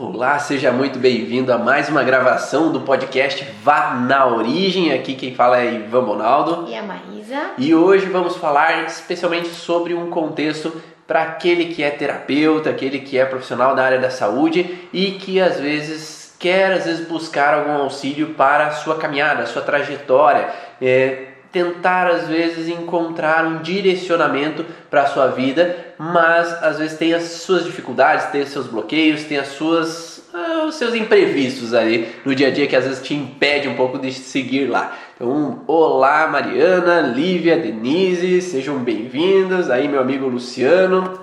Olá, seja muito bem-vindo a mais uma gravação do podcast Vá na Origem. Aqui quem fala é Ivan Bonaldo. E a Maísa. E hoje vamos falar especialmente sobre um contexto para aquele que é terapeuta, aquele que é profissional da área da saúde e que às vezes quer às vezes buscar algum auxílio para a sua caminhada, a sua trajetória. É, tentar às vezes encontrar um direcionamento para a sua vida, mas às vezes tem as suas dificuldades, tem os seus bloqueios, tem as suas ah, os seus imprevistos ali no dia a dia que às vezes te impede um pouco de seguir lá. Então, olá Mariana, Lívia, Denise, sejam bem-vindos. Aí meu amigo Luciano.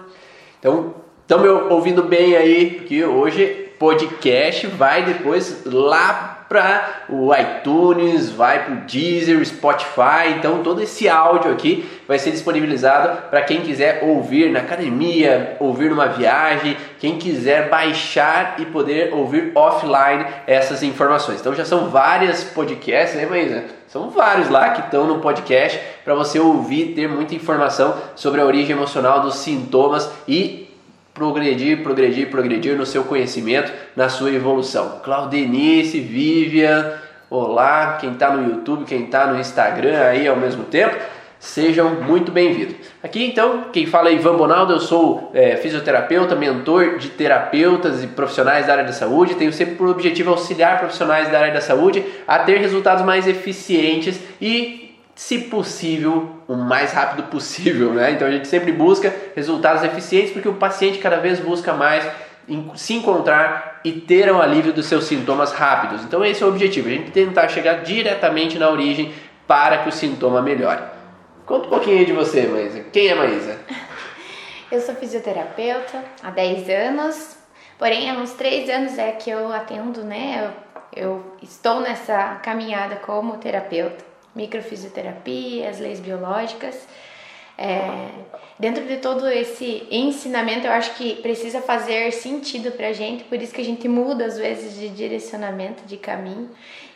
Então, estão me ouvindo bem aí, porque hoje podcast vai depois lá para o iTunes, vai para o Deezer, Spotify. Então todo esse áudio aqui vai ser disponibilizado para quem quiser ouvir na academia, ouvir numa viagem, quem quiser baixar e poder ouvir offline essas informações. Então já são várias podcasts, né, Maísa? São vários lá que estão no podcast para você ouvir, ter muita informação sobre a origem emocional dos sintomas e progredir, progredir, progredir no seu conhecimento, na sua evolução. Claudenice, Vivian, olá, quem está no YouTube, quem está no Instagram aí ao mesmo tempo, sejam muito bem-vindos. Aqui então, quem fala é Ivan Bonaldo, eu sou é, fisioterapeuta, mentor de terapeutas e profissionais da área da saúde, tenho sempre por objetivo auxiliar profissionais da área da saúde a ter resultados mais eficientes e se possível, o mais rápido possível, né? Então a gente sempre busca resultados eficientes porque o paciente cada vez busca mais se encontrar e ter o alívio dos seus sintomas rápidos. Então esse é o objetivo, a gente tentar chegar diretamente na origem para que o sintoma melhore. Conta um pouquinho de você, Maísa. Quem é Maísa? Eu sou fisioterapeuta há 10 anos, porém há uns 3 anos é que eu atendo, né? Eu, eu estou nessa caminhada como terapeuta microfisioterapia, as leis biológicas. É, dentro de todo esse ensinamento, eu acho que precisa fazer sentido pra gente, por isso que a gente muda às vezes de direcionamento, de caminho,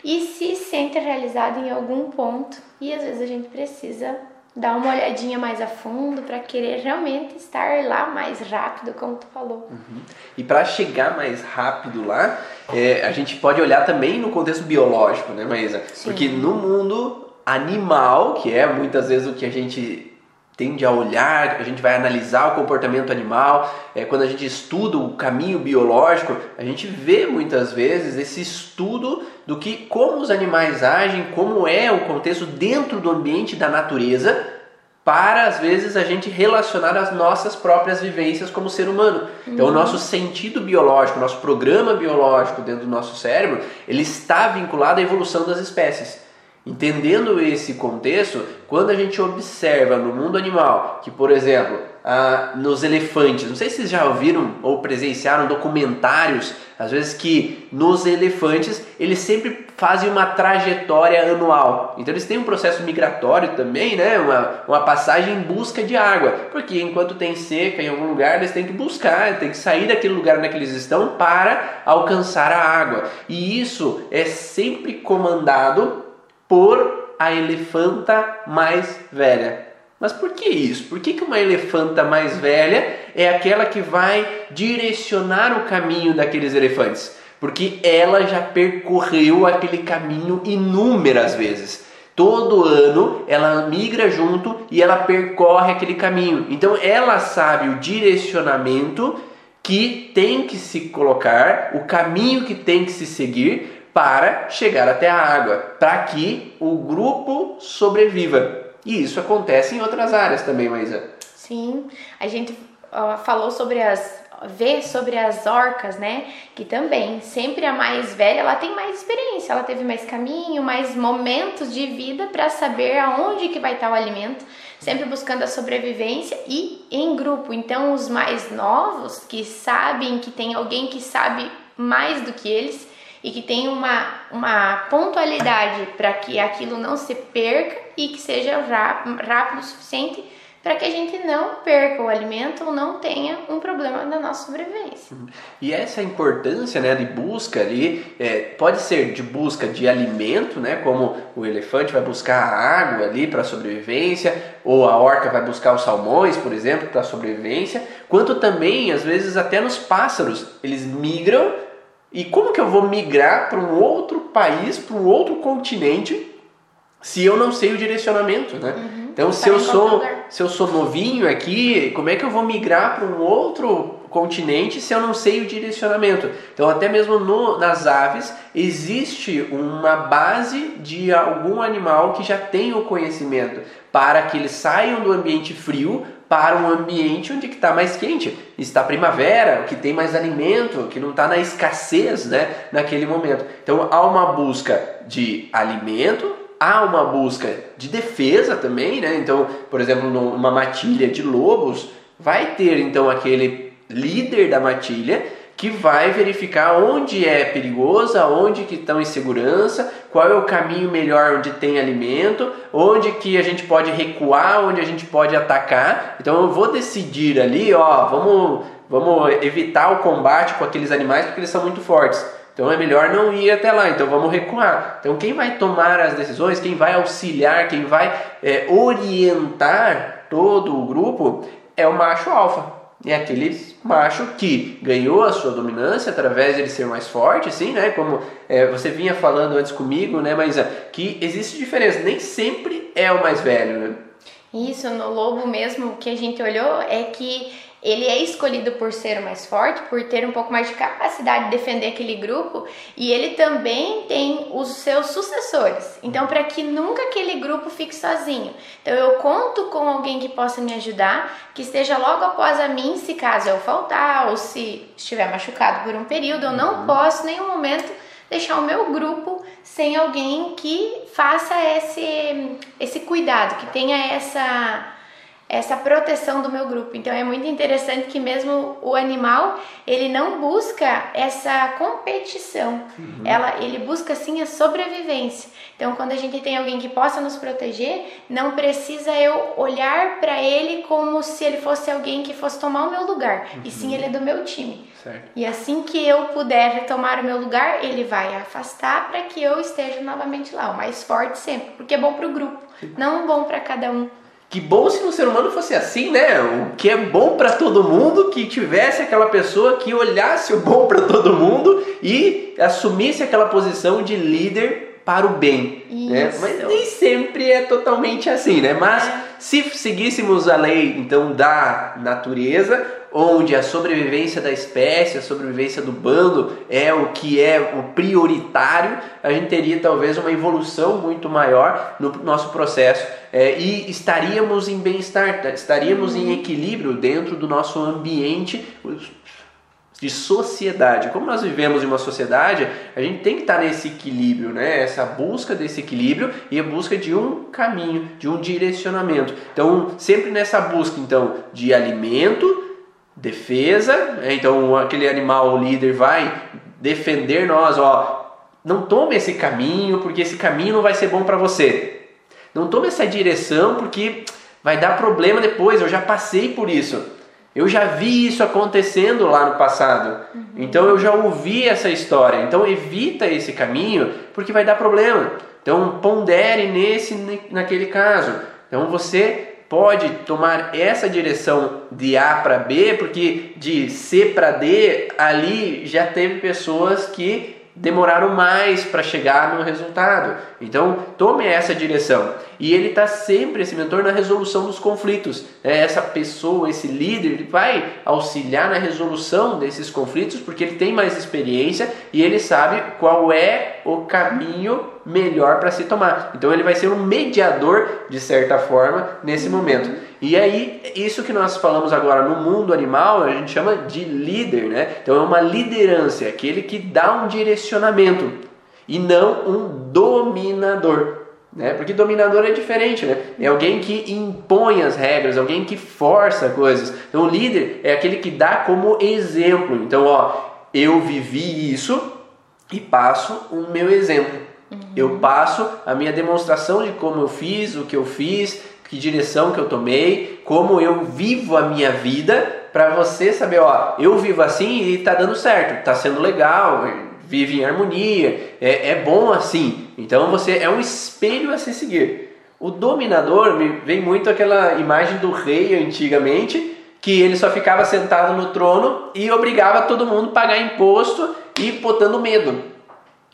e se sente realizado em algum ponto, e às vezes a gente precisa dar uma olhadinha mais a fundo para querer realmente estar lá mais rápido, como tu falou. Uhum. E para chegar mais rápido lá, é, a gente pode olhar também no contexto biológico, né, Maísa? Sim. Porque no mundo animal, que é muitas vezes o que a gente tende a olhar, a gente vai analisar o comportamento animal. É, quando a gente estuda o caminho biológico, a gente vê muitas vezes esse estudo do que como os animais agem, como é o contexto dentro do ambiente da natureza, para às vezes a gente relacionar as nossas próprias vivências como ser humano. Então o nosso sentido biológico, o nosso programa biológico dentro do nosso cérebro, ele está vinculado à evolução das espécies. Entendendo esse contexto, quando a gente observa no mundo animal que, por exemplo, ah, nos elefantes, não sei se vocês já ouviram ou presenciaram documentários, às vezes que nos elefantes eles sempre fazem uma trajetória anual. Então eles têm um processo migratório também, né? uma, uma passagem em busca de água, porque enquanto tem seca em algum lugar eles têm que buscar, têm que sair daquele lugar onde eles estão para alcançar a água. E isso é sempre comandado por a elefanta mais velha. Mas por que isso? Por que, que uma elefanta mais velha é aquela que vai direcionar o caminho daqueles elefantes? Porque ela já percorreu aquele caminho inúmeras vezes. Todo ano ela migra junto e ela percorre aquele caminho. Então ela sabe o direcionamento que tem que se colocar, o caminho que tem que se seguir para chegar até a água, para que o grupo sobreviva. E isso acontece em outras áreas também, Maísa. Sim, a gente uh, falou sobre as vê sobre as orcas, né? Que também, sempre a mais velha, ela tem mais experiência, ela teve mais caminho, mais momentos de vida para saber aonde que vai estar o alimento, sempre buscando a sobrevivência e em grupo. Então, os mais novos que sabem que tem alguém que sabe mais do que eles, e que tenha uma, uma pontualidade para que aquilo não se perca e que seja rápido o suficiente para que a gente não perca o alimento ou não tenha um problema na nossa sobrevivência. Uhum. E essa importância né, de busca ali, é, pode ser de busca de alimento, né, como o elefante vai buscar a água ali para sobrevivência, ou a orca vai buscar os salmões, por exemplo, para sobrevivência, quanto também, às vezes, até nos pássaros, eles migram E como que eu vou migrar para um outro país, para um outro continente, se eu não sei o direcionamento, né? Uhum. Então, se eu sou se eu sou novinho aqui, como é que eu vou migrar para um outro continente se eu não sei o direcionamento? Então, até mesmo no, nas aves existe uma base de algum animal que já tem o conhecimento para que eles saiam do ambiente frio para um ambiente onde está mais quente, está primavera, que tem mais alimento, que não está na escassez, né, naquele momento. Então há uma busca de alimento, há uma busca de defesa também, né? Então, por exemplo, numa matilha de lobos, vai ter então aquele líder da matilha que vai verificar onde é perigoso, onde que estão em segurança, qual é o caminho melhor onde tem alimento, onde que a gente pode recuar, onde a gente pode atacar. Então eu vou decidir ali, ó, vamos, vamos evitar o combate com aqueles animais porque eles são muito fortes. Então é melhor não ir até lá, então vamos recuar. Então quem vai tomar as decisões, quem vai auxiliar, quem vai é, orientar todo o grupo é o macho alfa é aquele macho que ganhou a sua dominância através de ele ser mais forte, sim, né? Como é, você vinha falando antes comigo, né, Maísa? Que existe diferença, nem sempre é o mais velho, né? Isso, no lobo mesmo, que a gente olhou é que ele é escolhido por ser o mais forte, por ter um pouco mais de capacidade de defender aquele grupo, e ele também tem os seus sucessores. Então, para que nunca aquele grupo fique sozinho. Então, eu conto com alguém que possa me ajudar, que esteja logo após a mim, se caso eu faltar ou se estiver machucado por um período, eu não uhum. posso em nenhum momento deixar o meu grupo sem alguém que faça esse esse cuidado, que tenha essa essa proteção do meu grupo. Então é muito interessante que mesmo o animal ele não busca essa competição, uhum. ela ele busca sim a sobrevivência. Então quando a gente tem alguém que possa nos proteger, não precisa eu olhar para ele como se ele fosse alguém que fosse tomar o meu lugar, uhum. e sim ele é do meu time. Certo. E assim que eu puder tomar o meu lugar, ele vai afastar para que eu esteja novamente lá, o mais forte sempre, porque é bom para o grupo, não bom para cada um. Que bom se no ser humano fosse assim, né? O que é bom para todo mundo, que tivesse aquela pessoa que olhasse o bom para todo mundo e assumisse aquela posição de líder para o bem. Né? Mas nem sempre é totalmente assim, né? Mas é. se seguíssemos a lei então da natureza, onde a sobrevivência da espécie, a sobrevivência do bando é o que é o prioritário, a gente teria talvez uma evolução muito maior no nosso processo é, e estaríamos em bem-estar, estaríamos em equilíbrio dentro do nosso ambiente de sociedade. Como nós vivemos em uma sociedade, a gente tem que estar nesse equilíbrio, né? Essa busca desse equilíbrio e a busca de um caminho, de um direcionamento. Então, sempre nessa busca então de alimento, defesa, né? então aquele animal líder vai defender nós, ó, não tome esse caminho porque esse caminho não vai ser bom para você. Não tome essa direção porque vai dar problema depois. Eu já passei por isso. Eu já vi isso acontecendo lá no passado. Uhum. Então eu já ouvi essa história. Então evita esse caminho porque vai dar problema. Então pondere nesse naquele caso. Então você pode tomar essa direção de A para B, porque de C para D ali já teve pessoas que demoraram mais para chegar no resultado. Então, tome essa direção. E ele está sempre, esse mentor, na resolução dos conflitos. É, essa pessoa, esse líder, ele vai auxiliar na resolução desses conflitos porque ele tem mais experiência e ele sabe qual é o caminho melhor para se tomar. Então, ele vai ser um mediador, de certa forma, nesse momento. E aí, isso que nós falamos agora no mundo animal, a gente chama de líder, né? Então, é uma liderança, é aquele que dá um direcionamento e não um dominador. Né? Porque dominador é diferente, né? É alguém que impõe as regras, alguém que força coisas. Então, o líder é aquele que dá como exemplo. Então, ó, eu vivi isso e passo o meu exemplo. Uhum. Eu passo a minha demonstração de como eu fiz, o que eu fiz, que direção que eu tomei, como eu vivo a minha vida, para você saber, ó, eu vivo assim e tá dando certo, tá sendo legal, vive em harmonia, é, é bom assim. Então você é um espelho a se seguir. O dominador me vem muito aquela imagem do rei antigamente que ele só ficava sentado no trono e obrigava todo mundo a pagar imposto e botando medo.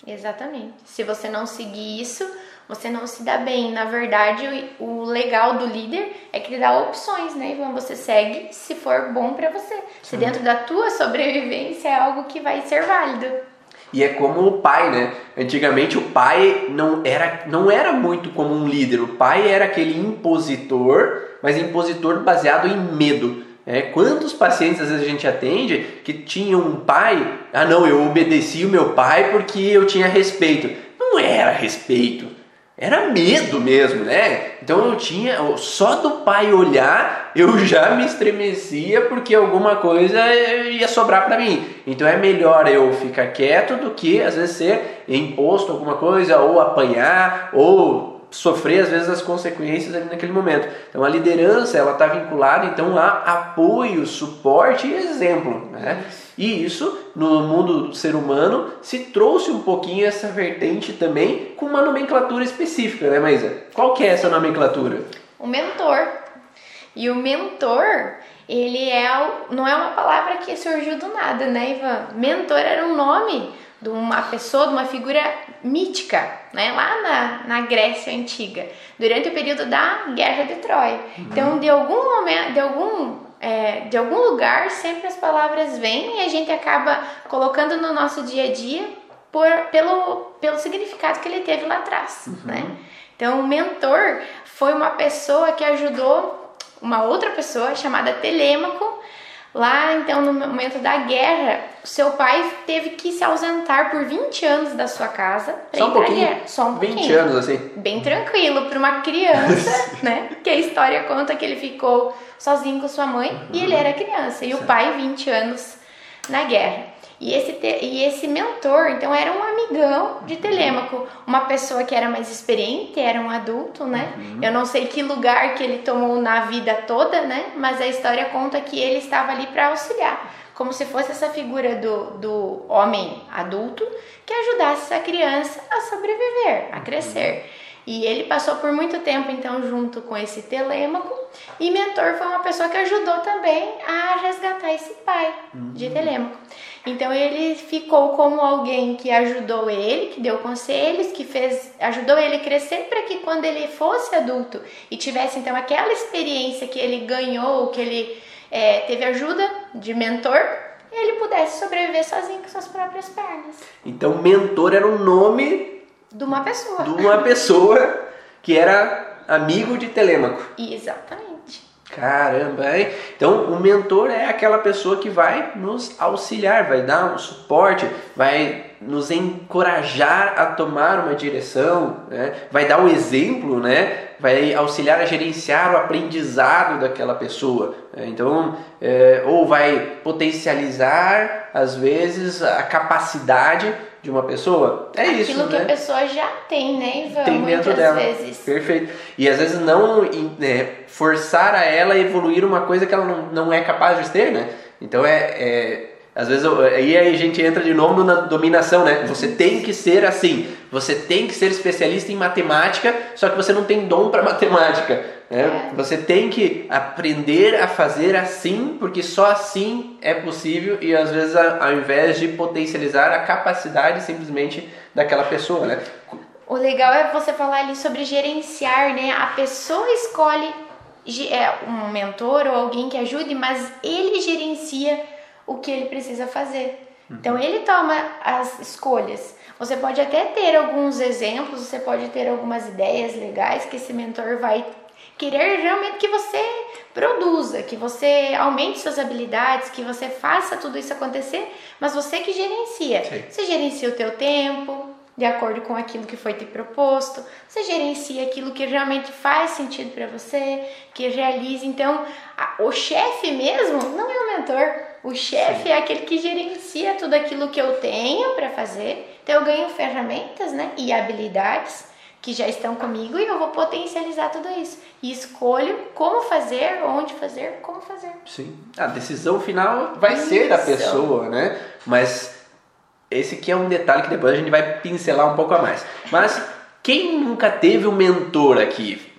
Exatamente. Se você não seguir isso, você não se dá bem. Na verdade, o, legal do líder é que ele dá opções, né, Ivan? Você segue se for bom para você. Se dentro da tua sobrevivência é algo que vai ser válido. E é como o pai, né? Antigamente o pai não era, não era muito como um líder. O pai era aquele impositor, mas impositor baseado em medo. É, quantos pacientes às vezes a gente atende que tinham um pai, ah não, eu obedeci o meu pai porque eu tinha respeito. Não era respeito, era medo mesmo, né? Então eu tinha, só do pai olhar, eu já me estremecia porque alguma coisa ia sobrar para mim. Então é melhor eu ficar quieto do que às vezes ser imposto alguma coisa ou apanhar ou sofrer às vezes as consequências ali naquele momento. Então a liderança ela está vinculada então a apoio, suporte e exemplo, né? E isso no mundo do ser humano se trouxe um pouquinho essa vertente também com uma nomenclatura específica, né, Maísa? Qual que é essa nomenclatura? O mentor. E o mentor, ele é não é uma palavra que surgiu do nada, né, Ivan? Mentor era um nome de uma pessoa, de uma figura mítica, né? lá na, na Grécia Antiga, durante o período da Guerra de Troia. Uhum. Então, de algum momento, de algum, é, de algum lugar, sempre as palavras vêm e a gente acaba colocando no nosso dia a dia por, pelo, pelo significado que ele teve lá atrás. Uhum. Né? Então, o mentor foi uma pessoa que ajudou uma outra pessoa chamada Telêmaco Lá, então, no momento da guerra, seu pai teve que se ausentar por 20 anos da sua casa. Só um pouquinho? Só um 20 pouquinho. anos, assim? Bem tranquilo, para uma criança, né? Que a história conta que ele ficou sozinho com sua mãe uhum. e ele era criança. E certo. o pai, 20 anos na guerra. E esse, te, e esse mentor, então, era um amigão de Telêmaco, uma pessoa que era mais experiente, era um adulto, né? Uhum. Eu não sei que lugar que ele tomou na vida toda, né? Mas a história conta que ele estava ali para auxiliar, como se fosse essa figura do, do homem adulto que ajudasse essa criança a sobreviver, a crescer. E ele passou por muito tempo então junto com esse Telêmaco e mentor foi uma pessoa que ajudou também a resgatar esse pai uhum. de Telêmaco. Então ele ficou como alguém que ajudou ele, que deu conselhos, que fez, ajudou ele a crescer para que quando ele fosse adulto e tivesse então aquela experiência que ele ganhou, que ele é, teve ajuda de mentor, ele pudesse sobreviver sozinho com suas próprias pernas. Então mentor era o nome de uma pessoa. De uma pessoa que era amigo de Telêmaco. Exatamente. Caramba, hein? Então o mentor é aquela pessoa que vai nos auxiliar, vai dar um suporte, vai nos encorajar a tomar uma direção, né? vai dar um exemplo, né? vai auxiliar a gerenciar o aprendizado daquela pessoa. Né? Então, é, ou vai potencializar, às vezes, a capacidade de uma pessoa. É Aquilo isso, Aquilo que né? a pessoa já tem, né, Ivan? Tem dentro Muitas dela. Vezes. Perfeito. E às vezes não é, forçar a ela a evoluir uma coisa que ela não, não é capaz de ter, né? Então é, é às vezes aí a gente entra de novo na dominação, né? Você tem que ser assim, você tem que ser especialista em matemática, só que você não tem dom para matemática. Né? É. Você tem que aprender a fazer assim, porque só assim é possível e às vezes ao invés de potencializar a capacidade simplesmente daquela pessoa, né? O legal é você falar ali sobre gerenciar, né? A pessoa escolhe é, um mentor ou alguém que ajude, mas ele gerencia o que ele precisa fazer. Uhum. Então ele toma as escolhas. Você pode até ter alguns exemplos, você pode ter algumas ideias legais que esse mentor vai querer realmente que você produza, que você aumente suas habilidades, que você faça tudo isso acontecer, mas você que gerencia. Sim. Você gerencia o teu tempo, de acordo com aquilo que foi te proposto. Você gerencia aquilo que realmente faz sentido para você, que realiza. Então, a, o chefe mesmo não é o mentor. O chefe é aquele que gerencia tudo aquilo que eu tenho para fazer. Então, eu ganho ferramentas né, e habilidades que já estão comigo e eu vou potencializar tudo isso. E escolho como fazer, onde fazer, como fazer. Sim. A decisão final vai isso. ser da pessoa, né? Mas esse aqui é um detalhe que depois a gente vai pincelar um pouco a mais. Mas quem nunca teve um mentor aqui?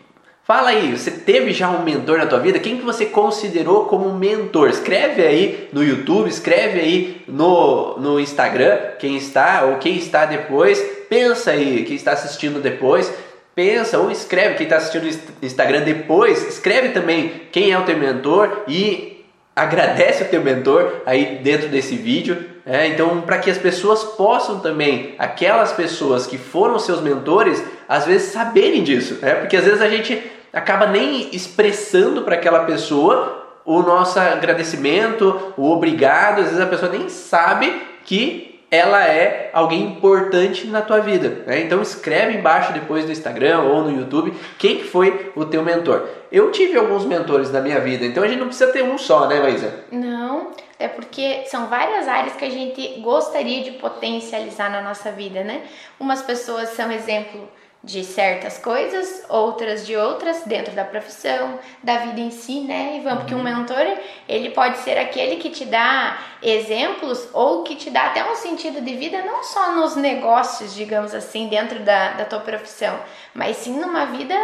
Fala aí, você teve já um mentor na tua vida? Quem que você considerou como mentor? Escreve aí no YouTube, escreve aí no, no Instagram, quem está ou quem está depois. Pensa aí, quem está assistindo depois. Pensa ou escreve quem está assistindo no Instagram depois. Escreve também quem é o teu mentor e agradece o teu mentor aí dentro desse vídeo. É, então, para que as pessoas possam também, aquelas pessoas que foram seus mentores, às vezes saberem disso, né? Porque às vezes a gente acaba nem expressando para aquela pessoa o nosso agradecimento, o obrigado. Às vezes a pessoa nem sabe que ela é alguém importante na tua vida. Né? Então escreve embaixo depois no Instagram ou no YouTube quem que foi o teu mentor. Eu tive alguns mentores na minha vida, então a gente não precisa ter um só, né, Maísa? Não, é porque são várias áreas que a gente gostaria de potencializar na nossa vida, né? Umas pessoas são exemplo de certas coisas, outras de outras, dentro da profissão, da vida em si, né, Ivan? Porque um uhum. mentor, ele pode ser aquele que te dá exemplos ou que te dá até um sentido de vida, não só nos negócios, digamos assim, dentro da, da tua profissão, mas sim numa vida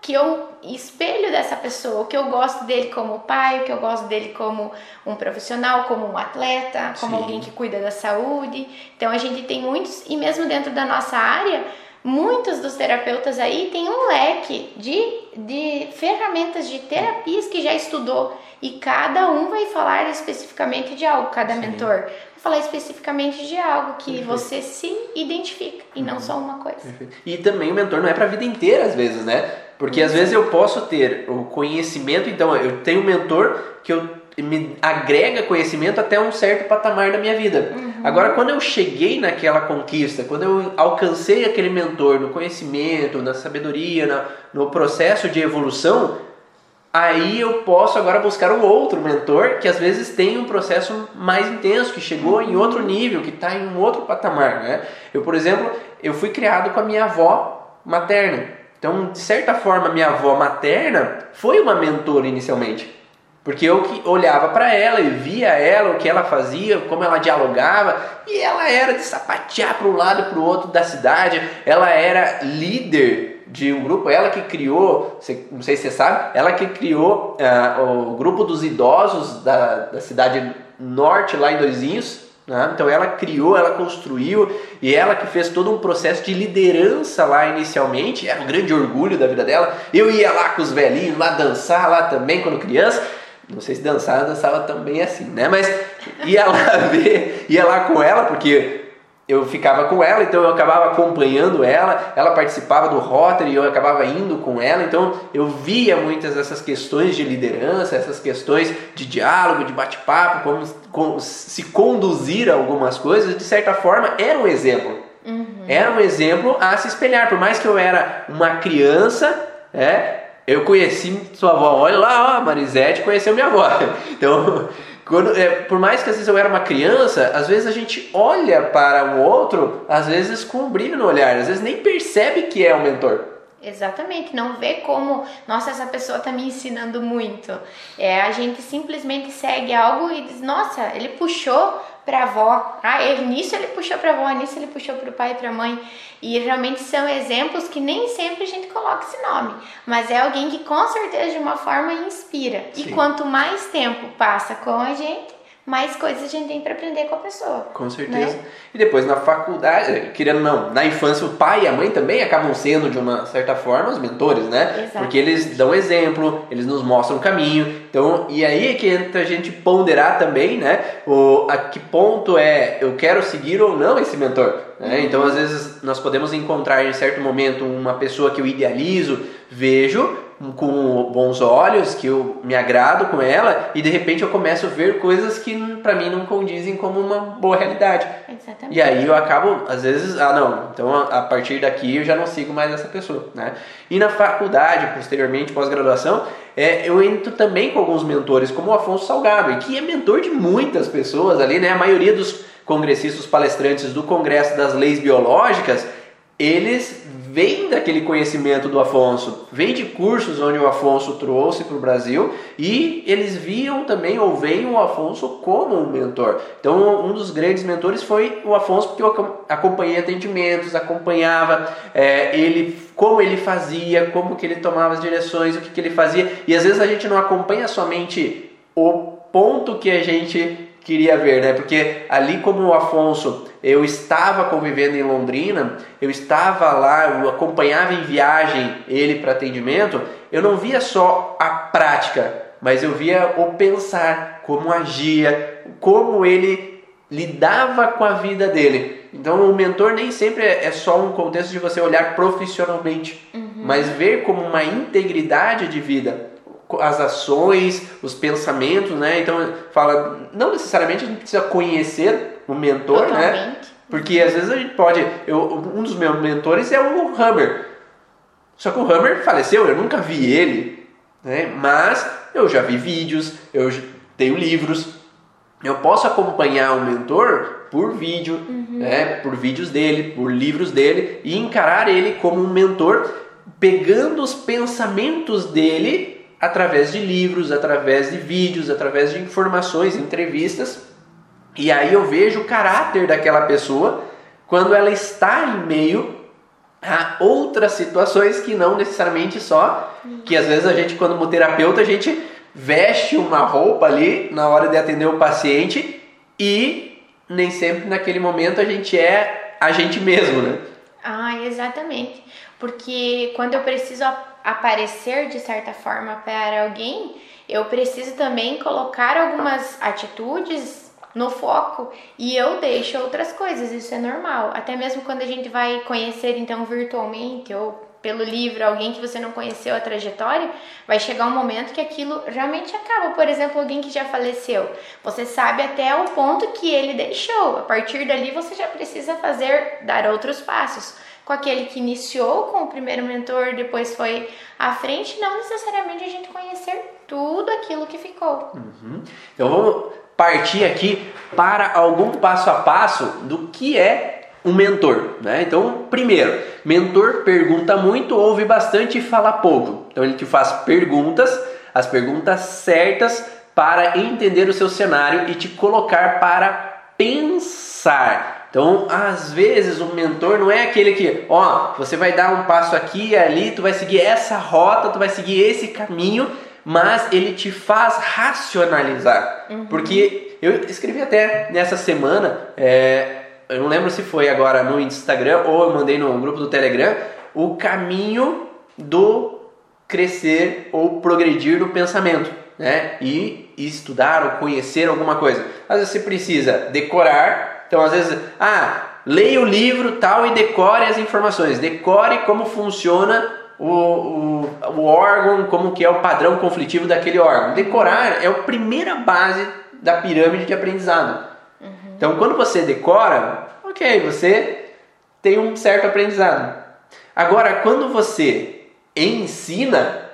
que eu espelho dessa pessoa, o que eu gosto dele como pai, o que eu gosto dele como um profissional, como um atleta, como sim. alguém que cuida da saúde. Então a gente tem muitos, e mesmo dentro da nossa área, muitos dos terapeutas aí têm um leque de, de ferramentas de terapias que já estudou e cada um vai falar especificamente de algo, cada Sim. mentor vai falar especificamente de algo que Perfeito. você se identifica e não uhum. só uma coisa. Perfeito. E também o mentor não é para a vida inteira às vezes, né? Porque às vezes eu posso ter o conhecimento, então eu tenho um mentor que eu me agrega conhecimento até um certo patamar da minha vida. Uhum. Agora, quando eu cheguei naquela conquista, quando eu alcancei aquele mentor no conhecimento, na sabedoria, na, no processo de evolução, aí eu posso agora buscar um outro mentor que às vezes tem um processo mais intenso, que chegou em outro nível, que está em um outro patamar. Né? Eu, por exemplo, eu fui criado com a minha avó materna. Então, de certa forma, minha avó materna foi uma mentora inicialmente. Porque eu olhava para ela e via ela, o que ela fazia, como ela dialogava, e ela era de sapatear para um lado e para o outro da cidade, ela era líder de um grupo, ela que criou, não sei se você sabe, ela que criou uh, o grupo dos idosos da, da cidade norte, lá em Doisinhos, né? Então ela criou, ela construiu e ela que fez todo um processo de liderança lá inicialmente, era um grande orgulho da vida dela. Eu ia lá com os velhinhos lá dançar lá também quando criança não sei se dançava, dançava também assim, né? Mas ia lá ver, ia lá com ela, porque eu ficava com ela, então eu acabava acompanhando ela, ela participava do Rotary e eu acabava indo com ela, então eu via muitas dessas questões de liderança, essas questões de diálogo, de bate-papo, como, como, se conduzir a algumas coisas, de certa forma era um exemplo. Uhum. Era um exemplo a se espelhar, por mais que eu era uma criança, é, eu conheci sua avó, olha lá, ó, Marisete conheceu minha avó. Então, quando, é, por mais que às vezes eu era uma criança, às vezes a gente olha para o outro, às vezes com um brilho no olhar, às vezes nem percebe que é o mentor. Exatamente, não vê como, nossa, essa pessoa está me ensinando muito. É, a gente simplesmente segue algo e diz, nossa, ele puxou para a avó. Ah, ele, nisso ele puxou para a avó, nisso ele puxou para o pai e para a mãe. E realmente são exemplos que nem sempre a gente coloca esse nome, mas é alguém que com certeza de uma forma inspira. Sim. E quanto mais tempo passa com a gente, mais coisas a gente tem para aprender com a pessoa. Com certeza. Né? E depois na faculdade, querendo não, na infância o pai e a mãe também acabam sendo de uma certa forma os mentores, né? Exato. Porque eles dão exemplo, eles nos mostram o caminho. Então, e aí é que entra a gente ponderar também, né? O, a que ponto é eu quero seguir ou não esse mentor. Né? Uhum. Então, às vezes nós podemos encontrar em certo momento uma pessoa que eu idealizo, vejo, com bons olhos, que eu me agrado com ela e de repente eu começo a ver coisas que para mim não condizem como uma boa realidade. Exatamente. E aí eu acabo, às vezes, ah não, então a partir daqui eu já não sigo mais essa pessoa, né? E na faculdade, posteriormente, pós-graduação, é, eu entro também com alguns mentores, como o Afonso Salgado, que é mentor de muitas pessoas ali, né? A maioria dos congressistas, palestrantes do Congresso das Leis Biológicas eles vêm daquele conhecimento do Afonso, vêm de cursos onde o Afonso trouxe para o Brasil e eles viam também ou veem o Afonso como um mentor. Então, um dos grandes mentores foi o Afonso, porque eu acompanhei atendimentos, acompanhava é, ele, como ele fazia, como que ele tomava as direções, o que, que ele fazia. E às vezes a gente não acompanha somente o ponto que a gente queria ver, né? Porque ali como o Afonso, eu estava convivendo em Londrina, eu estava lá, eu acompanhava em viagem ele para atendimento, eu não via só a prática, mas eu via o pensar, como agia, como ele lidava com a vida dele. Então o mentor nem sempre é só um contexto de você olhar profissionalmente, uhum. mas ver como uma integridade de vida as ações, os pensamentos, né? Então fala, não necessariamente a gente precisa conhecer o mentor, né? Totalmente. né? Porque às vezes a gente pode, eu, um dos meus mentores é o Hammer. Só que o Hammer faleceu, eu nunca vi ele, né? Mas eu já vi vídeos, eu tenho livros, eu posso acompanhar o mentor por vídeo, uhum. né? Por vídeos dele, por livros dele e encarar ele como um mentor, pegando os pensamentos dele através de livros, através de vídeos, através de informações, entrevistas. E aí eu vejo o caráter daquela pessoa quando ela está em meio a outras situações que não necessariamente só que às vezes a gente quando terapeuta a gente veste uma roupa ali na hora de atender o paciente e nem sempre naquele momento a gente é a gente mesmo, né? Ah, exatamente. Porque quando eu preciso aparecer de certa forma para alguém, eu preciso também colocar algumas atitudes no foco e eu deixo outras coisas, isso é normal. Até mesmo quando a gente vai conhecer então virtualmente ou pelo livro alguém que você não conheceu a trajetória, vai chegar um momento que aquilo realmente acaba. Por exemplo, alguém que já faleceu. Você sabe até o ponto que ele deixou. A partir dali você já precisa fazer dar outros passos com aquele que iniciou com o primeiro mentor, depois foi à frente, não necessariamente a gente conhecer tudo aquilo que ficou. Uhum. Então vamos partir aqui para algum passo a passo do que é um mentor, né? Então, primeiro, mentor pergunta muito, ouve bastante e fala pouco. Então ele te faz perguntas, as perguntas certas para entender o seu cenário e te colocar para pensar. Então, às vezes, o mentor não é aquele que, ó, você vai dar um passo aqui e ali, tu vai seguir essa rota, tu vai seguir esse caminho, mas ele te faz racionalizar. Uhum. Porque eu escrevi até nessa semana, é, eu não lembro se foi agora no Instagram ou eu mandei no grupo do Telegram, o caminho do crescer ou progredir no pensamento, né? E estudar ou conhecer alguma coisa. Às vezes você precisa decorar então, às vezes, ah, leia o livro tal e decore as informações. Decore como funciona o, o, o órgão, como que é o padrão conflitivo daquele órgão. Decorar é a primeira base da pirâmide de aprendizado. Uhum. Então, quando você decora, ok, você tem um certo aprendizado. Agora, quando você ensina,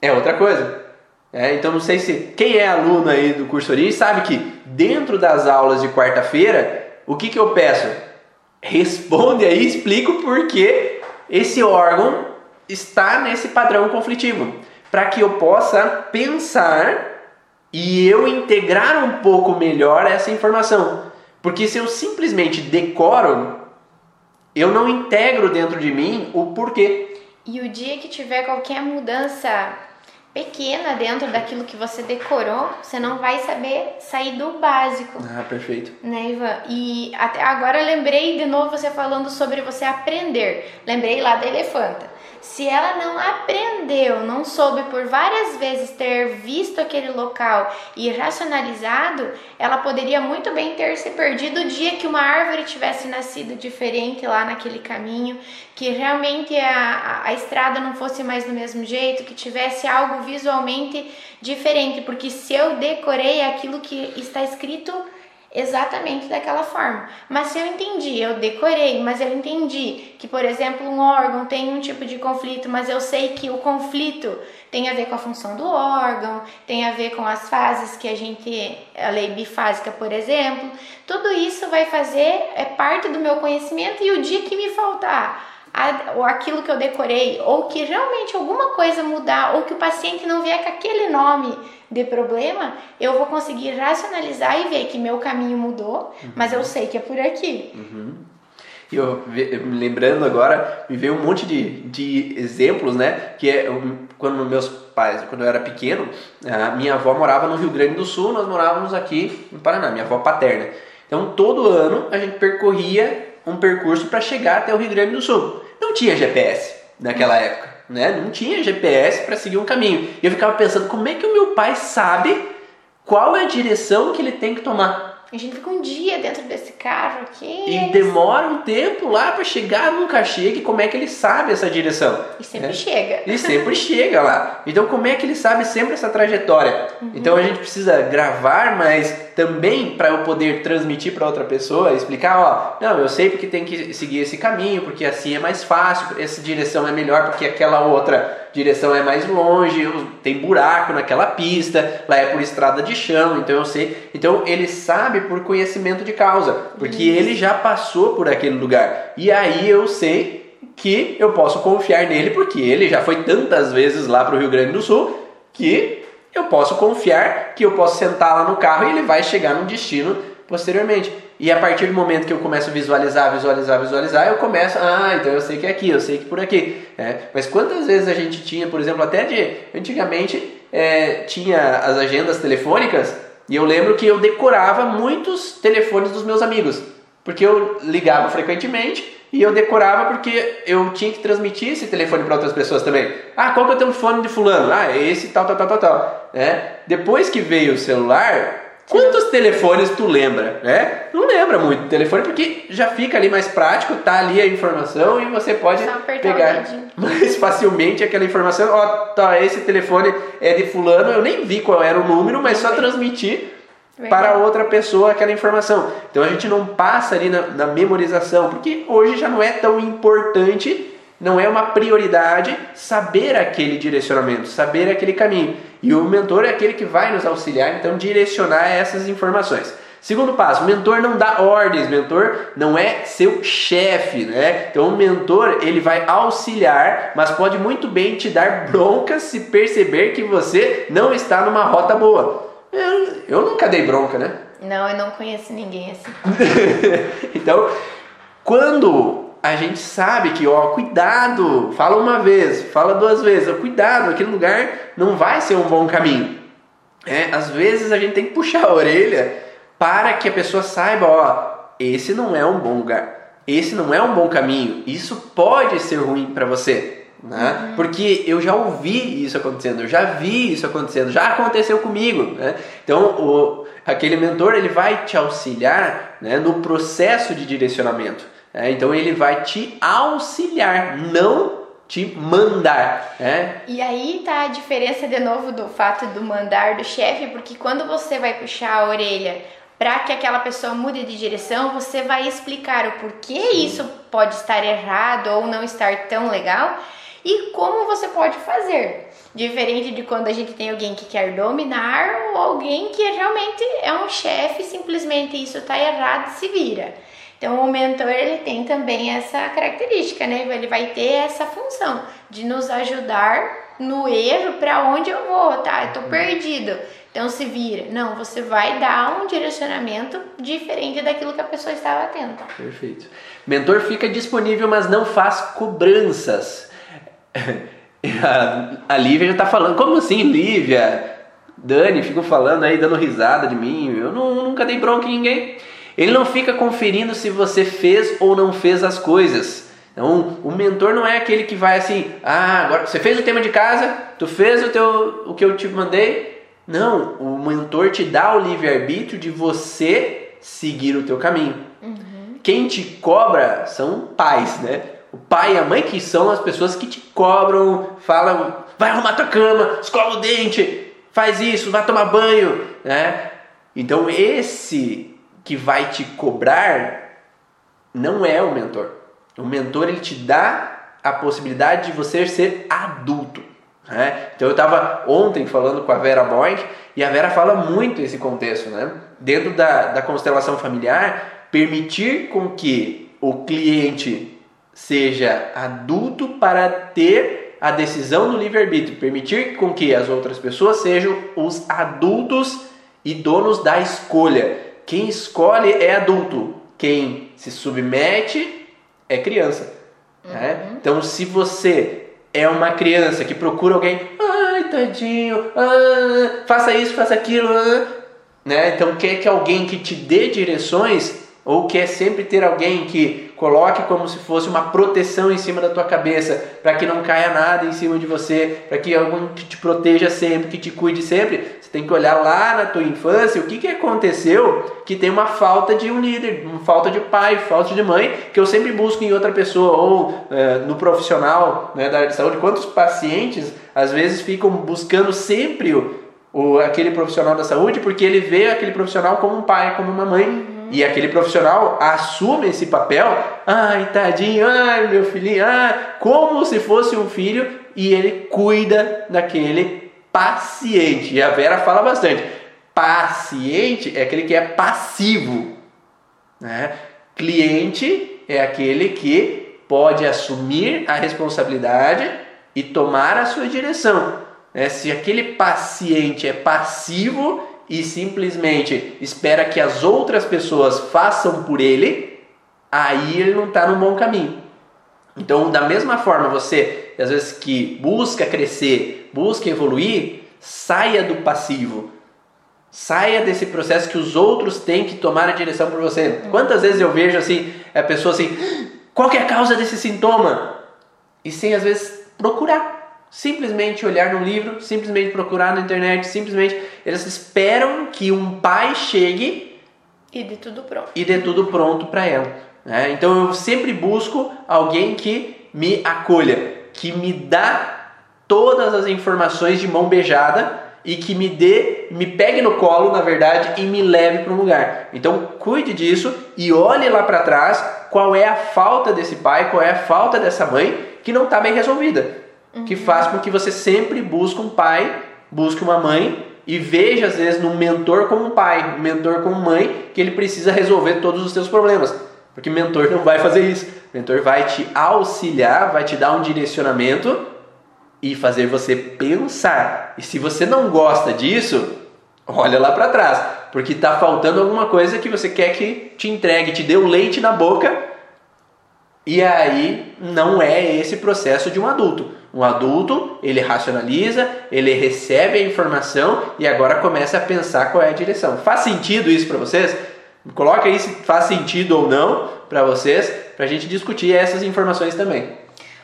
é outra coisa. É, então não sei se quem é aluno aí do curso Origem sabe que dentro das aulas de quarta-feira, o que, que eu peço? Responde aí, explica o porquê esse órgão está nesse padrão conflitivo, para que eu possa pensar e eu integrar um pouco melhor essa informação. Porque se eu simplesmente decoro, eu não integro dentro de mim o porquê. E o dia que tiver qualquer mudança pequena dentro daquilo que você decorou, você não vai saber sair do básico. Ah, perfeito. Né, Ivan? E até agora lembrei de novo você falando sobre você aprender. Lembrei lá da elefanta. Se ela não aprendeu, não soube por várias vezes ter visto aquele local e racionalizado, ela poderia muito bem ter se perdido o dia que uma árvore tivesse nascido diferente lá naquele caminho, que realmente a, a, a estrada não fosse mais do mesmo jeito, que tivesse algo visualmente diferente, porque se eu decorei aquilo que está escrito exatamente daquela forma. Mas se eu entendi, eu decorei, mas eu entendi que, por exemplo, um órgão tem um tipo de conflito, mas eu sei que o conflito tem a ver com a função do órgão, tem a ver com as fases que a gente, a lei bifásica, por exemplo, tudo isso vai fazer é parte do meu conhecimento e o dia que me faltar ou aquilo que eu decorei, ou que realmente alguma coisa mudar, ou que o paciente não vier com aquele nome de problema, eu vou conseguir racionalizar e ver que meu caminho mudou, uhum. mas eu sei que é por aqui. Uhum. E eu, lembrando agora, me veio um monte de, de exemplos, né? Que é quando meus pais, quando eu era pequeno, a minha avó morava no Rio Grande do Sul, nós morávamos aqui no Paraná, minha avó paterna. Então todo ano a gente percorria um percurso para chegar até o Rio Grande do Sul. Não tinha GPS naquela época, né? Não tinha GPS para seguir um caminho. E eu ficava pensando, como é que o meu pai sabe qual é a direção que ele tem que tomar? A gente fica um dia dentro desse carro aqui. E demora um tempo lá para chegar, nunca chega. E como é que ele sabe essa direção? E sempre é. chega. E sempre chega lá. Então, como é que ele sabe sempre essa trajetória? Uhum. Então, a gente precisa gravar, mas também para eu poder transmitir para outra pessoa, explicar: ó, não, eu sei porque tem que seguir esse caminho, porque assim é mais fácil, essa direção é melhor, porque aquela outra direção é mais longe, tem buraco naquela pista, lá é por estrada de chão, então eu sei. Então ele sabe por conhecimento de causa, porque Isso. ele já passou por aquele lugar. E aí eu sei que eu posso confiar nele, porque ele já foi tantas vezes lá para o Rio Grande do Sul que eu posso confiar que eu posso sentar lá no carro e ele vai chegar no destino posteriormente. E a partir do momento que eu começo a visualizar, visualizar, visualizar, eu começo, ah, então eu sei que é aqui, eu sei que por aqui. É, mas quantas vezes a gente tinha, por exemplo, até de antigamente é, tinha as agendas telefônicas e eu lembro que eu decorava muitos telefones dos meus amigos, porque eu ligava frequentemente e eu decorava porque eu tinha que transmitir esse telefone para outras pessoas também. Ah, qual que é o telefone de fulano? Ah, é esse tal, tal, tal, tal, tal. É, depois que veio o celular, Quantos telefones tu lembra, né? Não lembra muito do telefone porque já fica ali mais prático, tá ali a informação e você pode pegar mais facilmente aquela informação. Ó, tá, esse telefone é de fulano, eu nem vi qual era o número, mas só transmitir para outra pessoa aquela informação. Então a gente não passa ali na, na memorização, porque hoje já não é tão importante não é uma prioridade saber aquele direcionamento, saber aquele caminho. E o mentor é aquele que vai nos auxiliar, então, direcionar essas informações. Segundo passo, mentor não dá ordens, mentor não é seu chefe, né? Então o mentor ele vai auxiliar, mas pode muito bem te dar bronca se perceber que você não está numa rota boa. Eu, eu nunca dei bronca, né? Não, eu não conheço ninguém assim. então, quando a gente sabe que, ó, cuidado, fala uma vez, fala duas vezes, ó, cuidado, aquele lugar não vai ser um bom caminho. É, às vezes a gente tem que puxar a orelha para que a pessoa saiba, ó, esse não é um bom lugar, esse não é um bom caminho, isso pode ser ruim para você. Né? Uhum. Porque eu já ouvi isso acontecendo, eu já vi isso acontecendo, já aconteceu comigo. Né? Então, o, aquele mentor ele vai te auxiliar né, no processo de direcionamento. É, então ele vai te auxiliar, não te mandar. É? E aí tá a diferença de novo do fato do mandar do chefe, porque quando você vai puxar a orelha para que aquela pessoa mude de direção, você vai explicar o porquê isso pode estar errado ou não estar tão legal e como você pode fazer. Diferente de quando a gente tem alguém que quer dominar ou alguém que realmente é um chefe, simplesmente isso está errado, se vira. Então, o mentor ele tem também essa característica, né? Ele vai ter essa função de nos ajudar no erro para onde eu vou, tá? Eu tô perdido. Então se vira. Não, você vai dar um direcionamento diferente daquilo que a pessoa estava atenta. Perfeito. Mentor fica disponível, mas não faz cobranças. A, Lívia já está falando, como assim, Lívia? Dani, ficam falando aí, dando risada de mim. Eu não, nunca dei bronca em ninguém. Ele não fica conferindo se você fez ou não fez as coisas. Então, o mentor não é aquele que vai assim, ah, agora você fez o tema de casa, tu fez o teu o que eu te mandei. Não, o mentor te dá o livre-arbítrio de você seguir o teu caminho. Uhum. Quem te cobra são pais, né? O pai e a mãe que são as pessoas que te cobram, falam, vai arrumar tua cama, escova o dente, faz isso, vai tomar banho, né? Então esse que vai te cobrar não é o mentor. O mentor ele te dá a possibilidade de você ser adulto. Né? Então eu estava ontem falando com a Vera Boyd e a Vera fala muito esse contexto. Né? Dentro da, da constelação familiar, permitir com que o cliente seja adulto para ter a decisão do livre-arbítrio, permitir com que as outras pessoas sejam os adultos e donos da escolha. Quem escolhe é adulto, quem se submete é criança. Né? Uhum. Né? Então, se você é uma criança que procura alguém, ai tadinho, ah, faça isso, faça aquilo, ah, né? Então quer que alguém que te dê direções ou quer sempre ter alguém que coloque como se fosse uma proteção em cima da tua cabeça, para que não caia nada em cima de você, para que alguém que te proteja sempre, que te cuide sempre. Você tem que olhar lá na tua infância o que, que aconteceu que tem uma falta de um líder, uma falta de pai, falta de mãe, que eu sempre busco em outra pessoa ou é, no profissional né, da área de saúde. Quantos pacientes às vezes ficam buscando sempre o, o, aquele profissional da saúde porque ele vê aquele profissional como um pai, como uma mãe. E aquele profissional assume esse papel, ai tadinho, ai meu filhinho, ai, como se fosse um filho, e ele cuida daquele paciente. E a Vera fala bastante: paciente é aquele que é passivo, né? cliente é aquele que pode assumir a responsabilidade e tomar a sua direção. É, se aquele paciente é passivo, e simplesmente espera que as outras pessoas façam por ele, aí ele não está no bom caminho. Então, da mesma forma, você, às vezes, que busca crescer, busca evoluir, saia do passivo. Saia desse processo que os outros têm que tomar a direção por você. Quantas vezes eu vejo assim, a pessoa assim, qual é a causa desse sintoma? E sem às vezes procurar simplesmente olhar no livro, simplesmente procurar na internet, simplesmente eles esperam que um pai chegue e dê tudo pronto. E dê tudo pronto para ela. Né? Então eu sempre busco alguém que me acolha, que me dá todas as informações de mão beijada e que me dê, me pegue no colo, na verdade, e me leve para um lugar. Então cuide disso e olhe lá para trás qual é a falta desse pai, qual é a falta dessa mãe que não está bem resolvida uhum. que faz com que você sempre busque um pai, busque uma mãe e veja às vezes no mentor como um pai, um mentor como mãe, que ele precisa resolver todos os seus problemas. Porque mentor não vai fazer isso. mentor vai te auxiliar, vai te dar um direcionamento e fazer você pensar. E se você não gosta disso, olha lá para trás, porque está faltando alguma coisa que você quer que te entregue, te dê o leite na boca. E aí não é esse processo de um adulto. Um adulto, ele racionaliza, ele recebe a informação e agora começa a pensar qual é a direção. Faz sentido isso para vocês? Coloca aí se faz sentido ou não para vocês, para a gente discutir essas informações também.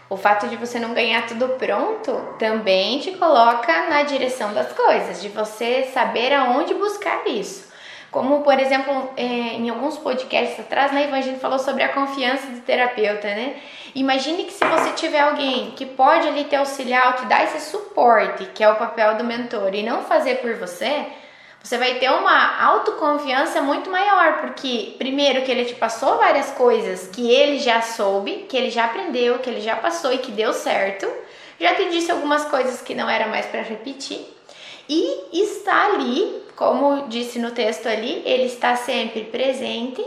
O fato de você não ganhar tudo pronto também te coloca na direção das coisas, de você saber aonde buscar isso. Como, por exemplo, é, em alguns podcasts atrás, né, gente falou sobre a confiança do terapeuta, né? Imagine que se você tiver alguém que pode ali te auxiliar, te dar esse suporte, que é o papel do mentor, e não fazer por você, você vai ter uma autoconfiança muito maior, porque primeiro que ele te passou várias coisas que ele já soube, que ele já aprendeu, que ele já passou e que deu certo, já te disse algumas coisas que não era mais para repetir. E está ali como disse no texto ali, ele está sempre presente,